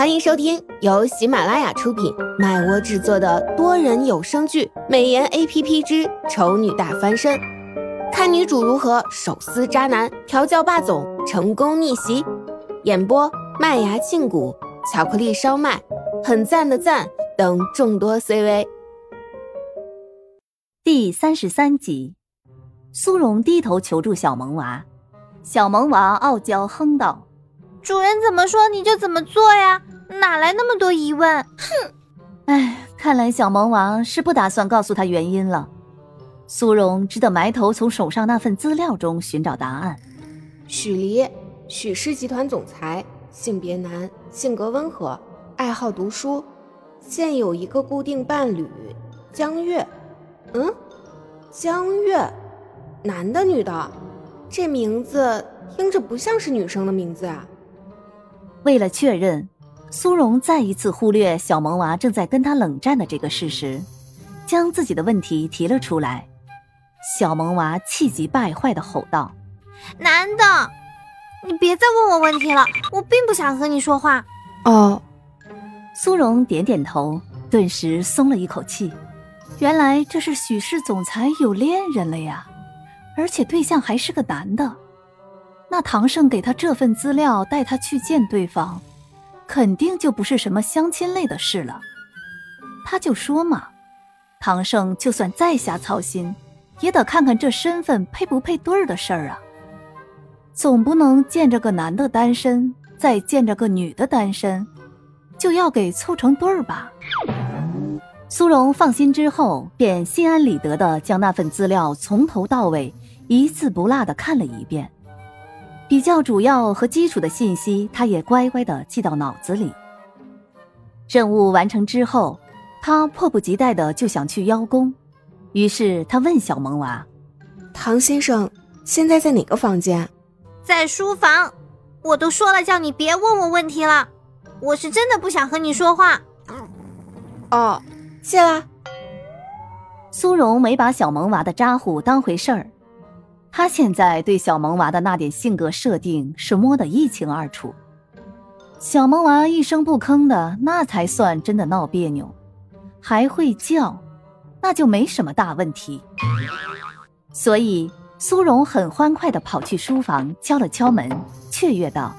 欢迎收听由喜马拉雅出品、麦窝制作的多人有声剧《美颜 A P P 之丑女大翻身》，看女主如何手撕渣男、调教霸总、成功逆袭。演播：麦芽庆谷、巧克力烧麦、很赞的赞等众多 C V。第三十三集，苏荣低头求助小萌娃，小萌娃傲娇哼道。主人怎么说你就怎么做呀？哪来那么多疑问？哼！哎，看来小萌王是不打算告诉他原因了。苏荣只得埋头从手上那份资料中寻找答案。许黎，许氏集团总裁，性别男，性格温和，爱好读书，现有一个固定伴侣江月。嗯，江月，男的女的？这名字听着不像是女生的名字啊。为了确认，苏荣再一次忽略小萌娃正在跟他冷战的这个事实，将自己的问题提了出来。小萌娃气急败坏的吼道：“男的，你别再问我问题了，我并不想和你说话。”哦，苏荣点点头，顿时松了一口气。原来这是许氏总裁有恋人了呀，而且对象还是个男的。那唐胜给他这份资料，带他去见对方，肯定就不是什么相亲类的事了。他就说嘛，唐胜就算再瞎操心，也得看看这身份配不配对儿的事儿啊。总不能见着个男的单身，再见着个女的单身，就要给凑成对儿吧？苏荣放心之后，便心安理得的将那份资料从头到尾一字不落的看了一遍。比较主要和基础的信息，他也乖乖的记到脑子里。任务完成之后，他迫不及待的就想去邀功，于是他问小萌娃：“唐先生，现在在哪个房间？”“在书房。”“我都说了，叫你别问我问题了，我是真的不想和你说话。”“哦，谢啦。”苏荣没把小萌娃的咋呼当回事儿。他现在对小萌娃的那点性格设定是摸得一清二楚，小萌娃一声不吭的，那才算真的闹别扭，还会叫，那就没什么大问题。所以苏荣很欢快的跑去书房，敲了敲门，雀跃道：“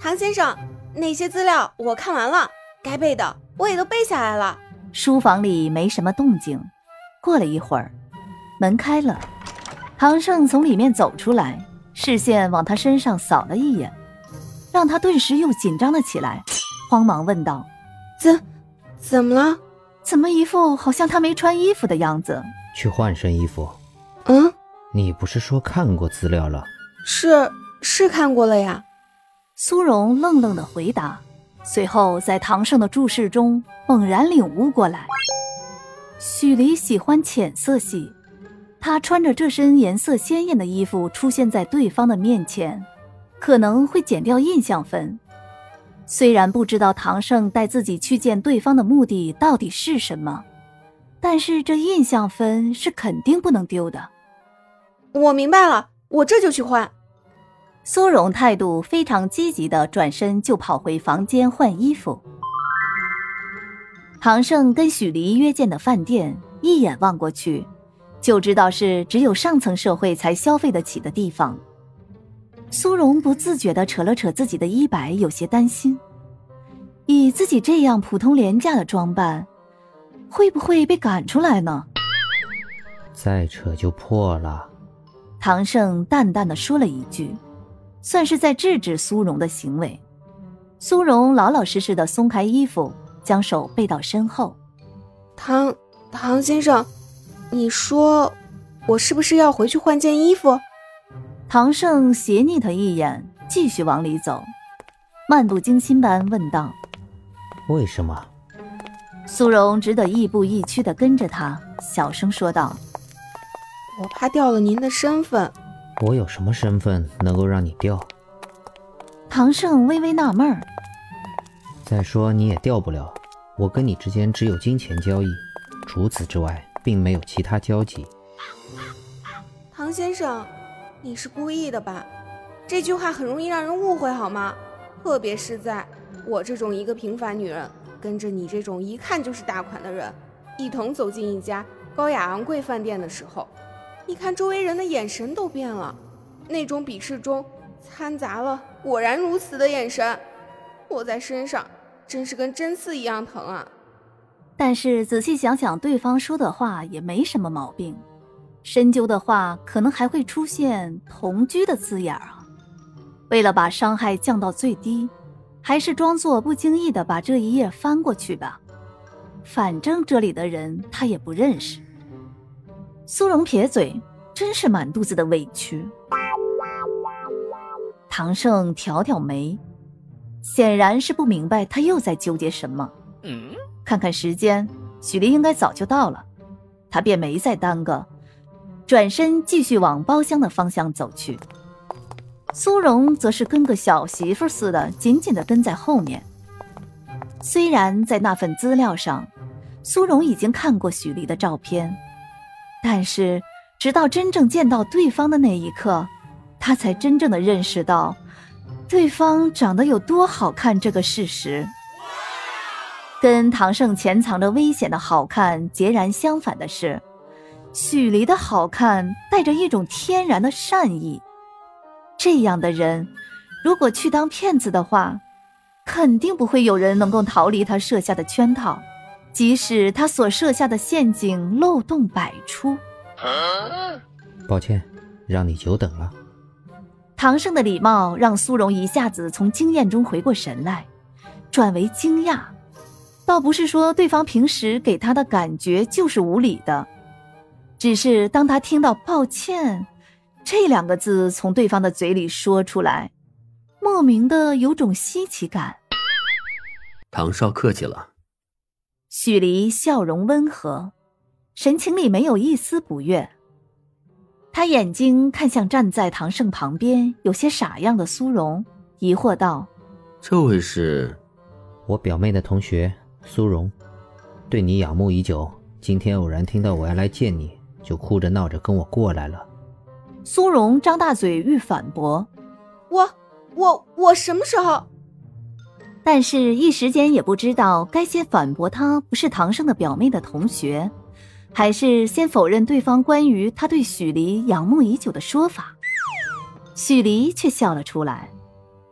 唐先生，那些资料我看完了，该背的我也都背下来了。”书房里没什么动静，过了一会儿，门开了。唐胜从里面走出来，视线往他身上扫了一眼，让他顿时又紧张了起来，慌忙问道：“怎，怎么了？怎么一副好像他没穿衣服的样子？去换身衣服。”“嗯，你不是说看过资料了？”“是，是看过了呀。”苏荣愣愣的回答，随后在唐胜的注视中猛然领悟过来：许离喜欢浅色系。他穿着这身颜色鲜艳的衣服出现在对方的面前，可能会减掉印象分。虽然不知道唐胜带自己去见对方的目的到底是什么，但是这印象分是肯定不能丢的。我明白了，我这就去换。苏荣态度非常积极的转身就跑回房间换衣服。唐胜跟许离约见的饭店，一眼望过去。就知道是只有上层社会才消费得起的地方。苏荣不自觉地扯了扯自己的衣摆，有些担心：以自己这样普通廉价的装扮，会不会被赶出来呢？再扯就破了。唐胜淡淡的说了一句，算是在制止苏荣的行为。苏荣老老实实的松开衣服，将手背到身后。唐唐先生。你说，我是不是要回去换件衣服？唐胜斜睨他一眼，继续往里走，漫不经心般问道：“为什么？”苏荣只得亦步亦趋的跟着他，小声说道：“我怕掉了您的身份。”我有什么身份能够让你掉？唐胜微微纳闷儿。再说你也掉不了，我跟你之间只有金钱交易，除此之外。并没有其他交集，唐先生，你是故意的吧？这句话很容易让人误会，好吗？特别是在我这种一个平凡女人，跟着你这种一看就是大款的人，一同走进一家高雅昂贵饭店的时候，你看周围人的眼神都变了，那种鄙视中掺杂了果然如此的眼神，落在身上真是跟针刺一样疼啊！但是仔细想想，对方说的话也没什么毛病。深究的话，可能还会出现同居的字眼儿啊。为了把伤害降到最低，还是装作不经意的把这一页翻过去吧。反正这里的人他也不认识。苏荣撇嘴，真是满肚子的委屈。唐盛挑挑眉，显然是不明白他又在纠结什么。嗯看看时间，许离应该早就到了，他便没再耽搁。转身继续往包厢的方向走去，苏荣则是跟个小媳妇似的，紧紧的跟在后面。虽然在那份资料上，苏荣已经看过许离的照片，但是直到真正见到对方的那一刻，他才真正的认识到，对方长得有多好看这个事实。跟唐盛潜藏着危险的好看截然相反的是。许离的好看带着一种天然的善意，这样的人，如果去当骗子的话，肯定不会有人能够逃离他设下的圈套，即使他所设下的陷阱漏洞百出。抱歉，让你久等了。唐盛的礼貌让苏荣一下子从惊艳中回过神来，转为惊讶，倒不是说对方平时给他的感觉就是无理的。只是当他听到“抱歉”这两个字从对方的嘴里说出来，莫名的有种稀奇感。唐少客气了。许离笑容温和，神情里没有一丝不悦。他眼睛看向站在唐盛旁边有些傻样的苏荣，疑惑道：“这位是？我表妹的同学苏荣，对你仰慕已久，今天偶然听到我要来见你。”就哭着闹着跟我过来了。苏荣张大嘴欲反驳：“我我我什么时候？”但是，一时间也不知道该先反驳他不是唐胜的表妹的同学，还是先否认对方关于他对许离仰慕已久的说法。许离却笑了出来：“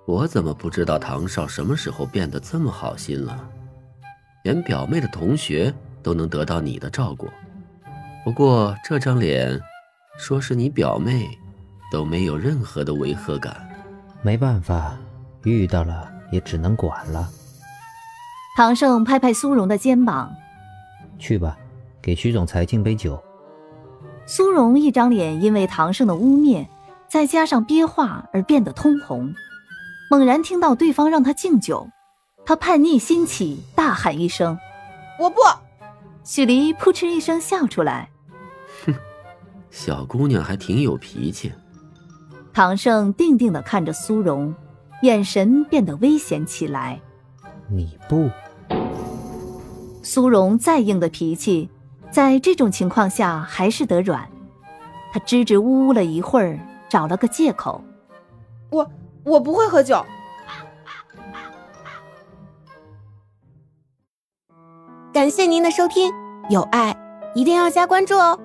我怎么不知道唐少什么时候变得这么好心了？连表妹的同学都能得到你的照顾。”不过这张脸，说是你表妹，都没有任何的违和感。没办法，遇到了也只能管了。唐盛拍拍苏荣的肩膀：“去吧，给徐总裁敬杯酒。”苏荣一张脸因为唐盛的污蔑，再加上憋话而变得通红。猛然听到对方让他敬酒，他叛逆心起，大喊一声：“我不！”许离扑哧一声笑出来。哼小姑娘还挺有脾气。唐胜定定的看着苏荣，眼神变得危险起来。你不？苏荣再硬的脾气，在这种情况下还是得软。他支支吾吾了一会儿，找了个借口：“我我不会喝酒。”感谢您的收听，有爱一定要加关注哦。